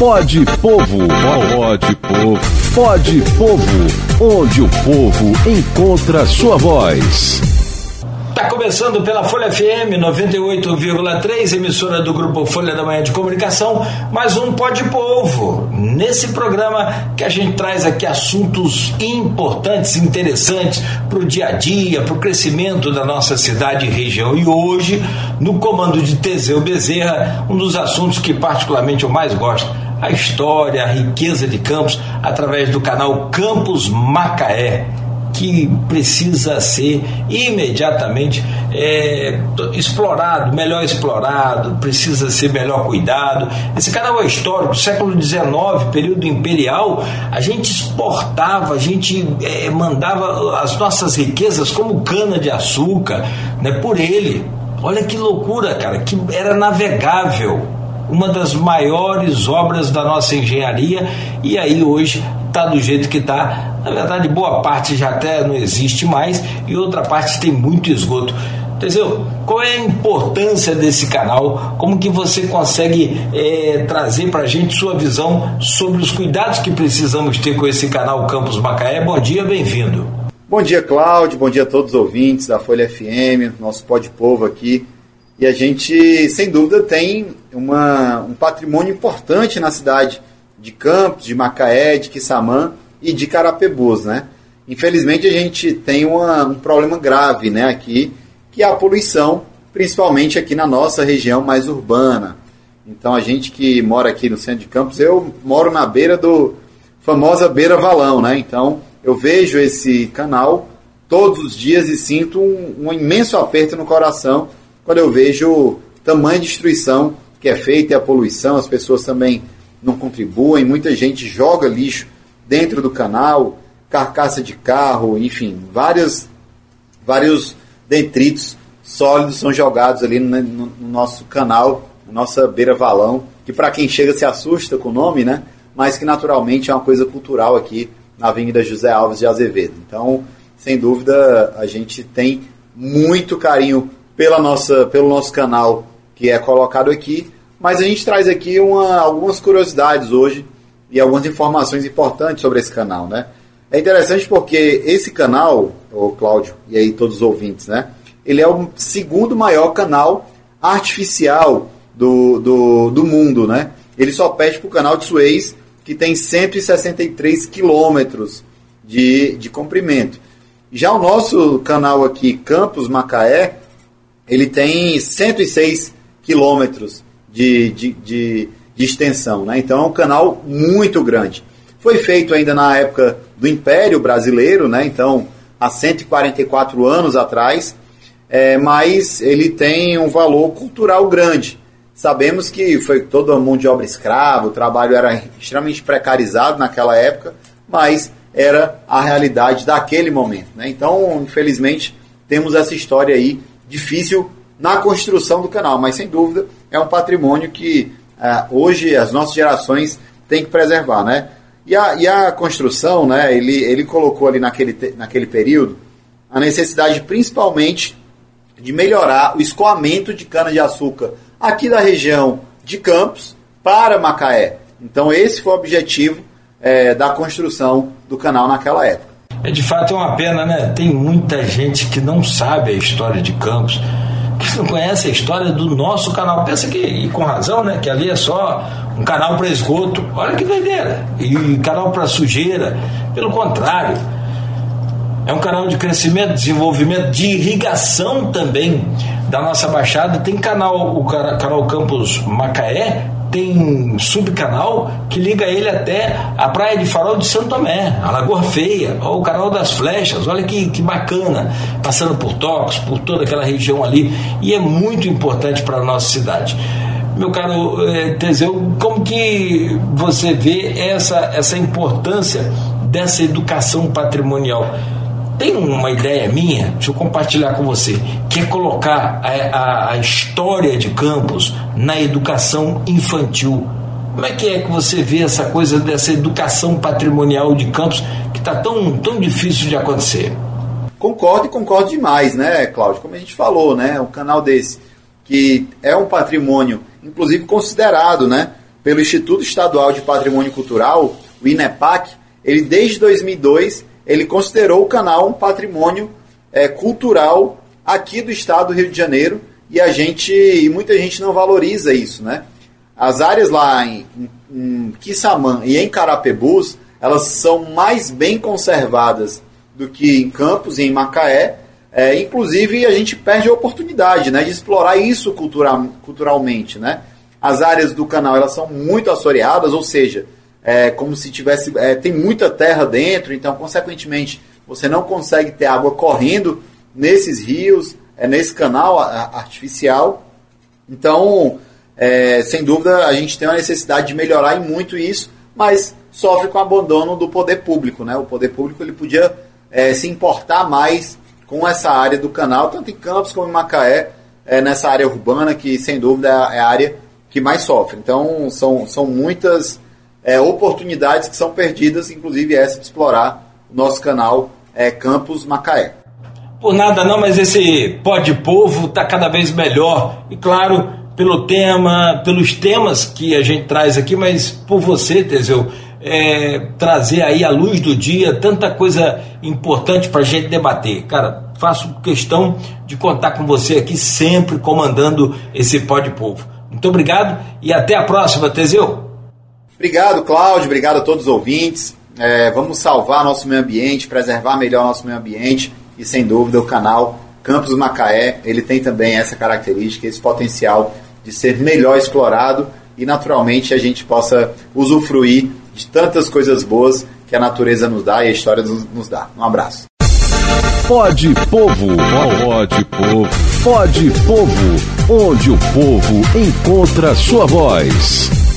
Pode Povo, pode Povo, pode Povo, onde o povo encontra sua voz. Está começando pela Folha FM 98,3, emissora do grupo Folha da Manhã de Comunicação, mais um Pode Povo. Nesse programa que a gente traz aqui assuntos importantes, interessantes para o dia a dia, para o crescimento da nossa cidade e região. E hoje, no comando de Teseu Bezerra, um dos assuntos que particularmente eu mais gosto a história, a riqueza de Campos através do canal Campos Macaé que precisa ser imediatamente é, explorado, melhor explorado, precisa ser melhor cuidado. Esse canal é histórico, século XIX, período imperial, a gente exportava, a gente é, mandava as nossas riquezas como cana de açúcar, né, por ele. Olha que loucura, cara, que era navegável uma das maiores obras da nossa engenharia e aí hoje está do jeito que está. Na verdade, boa parte já até não existe mais e outra parte tem muito esgoto. Entendeu? Qual é a importância desse canal? Como que você consegue é, trazer para a gente sua visão sobre os cuidados que precisamos ter com esse canal Campus Macaé? Bom dia, bem-vindo. Bom dia, Cláudio. Bom dia a todos os ouvintes da Folha FM, nosso pó de povo aqui. E a gente, sem dúvida, tem uma, um patrimônio importante na cidade de Campos, de Macaé, de Quissamã e de Carapebus, né? Infelizmente a gente tem uma, um problema grave, né, aqui, que é a poluição, principalmente aqui na nossa região mais urbana. Então a gente que mora aqui no centro de Campos, eu moro na beira do famosa beira valão, né? Então eu vejo esse canal todos os dias e sinto um, um imenso aperto no coração quando eu vejo o tamanho de destruição que é feita e a poluição, as pessoas também não contribuem, muita gente joga lixo dentro do canal, carcaça de carro, enfim, várias, vários detritos sólidos são jogados ali no, no, no nosso canal, na nossa beira-valão, que para quem chega se assusta com o nome, né? Mas que naturalmente é uma coisa cultural aqui na Avenida José Alves de Azevedo. Então, sem dúvida, a gente tem muito carinho pela nossa, pelo nosso canal que é colocado aqui mas a gente traz aqui uma, algumas curiosidades hoje e algumas informações importantes sobre esse canal, né? É interessante porque esse canal, o Cláudio e aí todos os ouvintes, né? Ele é o segundo maior canal artificial do, do, do mundo, né? Ele só pede para o canal de Suez, que tem 163 quilômetros de, de comprimento. Já o nosso canal aqui, Campos Macaé, ele tem 106 quilômetros de, de, de, de extensão. Né? Então é um canal muito grande. Foi feito ainda na época do Império Brasileiro, né? então há 144 anos atrás, é, mas ele tem um valor cultural grande. Sabemos que foi a mão de obra escrava, o trabalho era extremamente precarizado naquela época, mas era a realidade daquele momento. Né? Então, infelizmente, temos essa história aí difícil na construção do canal, mas sem dúvida é um patrimônio que uh, hoje as nossas gerações têm que preservar, né? E a, e a construção, né, ele, ele colocou ali naquele, naquele período a necessidade principalmente de melhorar o escoamento de cana-de-açúcar aqui da região de Campos para Macaé. Então esse foi o objetivo é, da construção do canal naquela época. É de fato é uma pena, né? Tem muita gente que não sabe a história de Campos que não conhece a história do nosso canal. Pensa que, e com razão, né? Que ali é só um canal para esgoto. Olha que doideira. E canal para sujeira. Pelo contrário. É um canal de crescimento, desenvolvimento, de irrigação também da nossa Baixada. Tem canal, o canal Campos Macaé, tem subcanal que liga ele até a Praia de Farol de Santo Tomé, a Lagoa Feia, ou o Canal das Flechas, olha que, que bacana, passando por Tocos, por toda aquela região ali, e é muito importante para a nossa cidade. Meu caro eh, Teseu, como que você vê essa, essa importância dessa educação patrimonial? Tem uma ideia minha, deixa eu compartilhar com você, que é colocar a, a, a história de Campos na educação infantil. Como é que é que você vê essa coisa dessa educação patrimonial de Campos que está tão, tão difícil de acontecer? Concordo e concordo demais, né, Cláudio? Como a gente falou, né? Um canal desse, que é um patrimônio, inclusive considerado, né? pelo Instituto Estadual de Patrimônio Cultural, o INEPAC, ele desde 2002 ele considerou o canal um patrimônio é, cultural aqui do estado do Rio de Janeiro e a gente e muita gente não valoriza isso, né? As áreas lá em, em, e em Carapebus, elas são mais bem conservadas do que em Campos e em Macaé. É, inclusive, a gente perde a oportunidade né, de explorar isso cultural, culturalmente. Né? As áreas do canal elas são muito assoreadas, ou seja, é como se tivesse. É, tem muita terra dentro, então, consequentemente, você não consegue ter água correndo nesses rios, é, nesse canal artificial. Então, é, sem dúvida, a gente tem uma necessidade de melhorar em muito isso, mas sofre com o abandono do poder público. Né? O poder público ele podia é, se importar mais com essa área do canal, tanto em Campos como em Macaé, é, nessa área urbana, que sem dúvida é a área que mais sofre. Então, são, são muitas é, oportunidades que são perdidas, inclusive essa de explorar o nosso canal é, Campos Macaé. Por nada não, mas esse pó de povo está cada vez melhor. E claro, pelo tema, pelos temas que a gente traz aqui, mas por você, Teseu, é, trazer aí à luz do dia tanta coisa importante para a gente debater. Cara, faço questão de contar com você aqui sempre comandando esse pó de povo. Muito obrigado e até a próxima, Teseu. Obrigado, Cláudio. Obrigado a todos os ouvintes. É, vamos salvar nosso meio ambiente, preservar melhor nosso meio ambiente e, sem dúvida, o canal Campos Macaé, ele tem também essa característica, esse potencial de ser melhor explorado e, naturalmente, a gente possa usufruir de tantas coisas boas que a natureza nos dá e a história nos, dá. Um abraço. Pode Povo, pode Povo, pode Povo, onde o povo encontra sua voz.